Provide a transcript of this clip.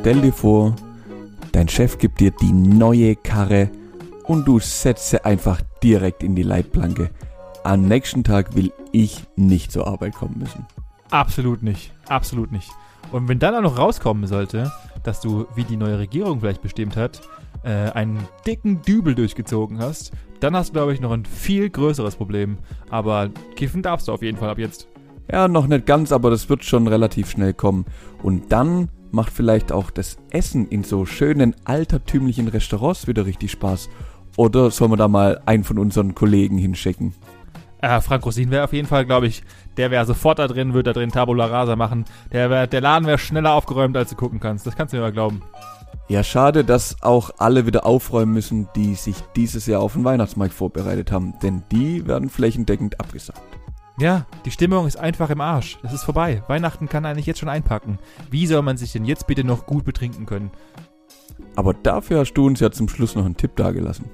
Stell dir vor, dein Chef gibt dir die neue Karre und du setzt sie einfach direkt in die Leitplanke. Am nächsten Tag will ich nicht zur Arbeit kommen müssen. Absolut nicht. Absolut nicht. Und wenn dann auch noch rauskommen sollte, dass du, wie die neue Regierung vielleicht bestimmt hat, äh, einen dicken Dübel durchgezogen hast, dann hast du, glaube ich, noch ein viel größeres Problem. Aber kiffen darfst du auf jeden Fall ab jetzt. Ja, noch nicht ganz, aber das wird schon relativ schnell kommen. Und dann macht vielleicht auch das Essen in so schönen altertümlichen Restaurants wieder richtig Spaß. Oder sollen wir da mal einen von unseren Kollegen hinschicken? Äh, Frank Rosin wäre auf jeden Fall, glaube ich, der wäre sofort da drin, würde da drin Tabula Rasa machen. Der, wär, der Laden wäre schneller aufgeräumt, als du gucken kannst. Das kannst du mir mal glauben. Ja, schade, dass auch alle wieder aufräumen müssen, die sich dieses Jahr auf den Weihnachtsmarkt vorbereitet haben, denn die werden flächendeckend abgesagt. Ja, die Stimmung ist einfach im Arsch. Es ist vorbei. Weihnachten kann eigentlich jetzt schon einpacken. Wie soll man sich denn jetzt bitte noch gut betrinken können? Aber dafür hast du uns ja zum Schluss noch einen Tipp dagelassen.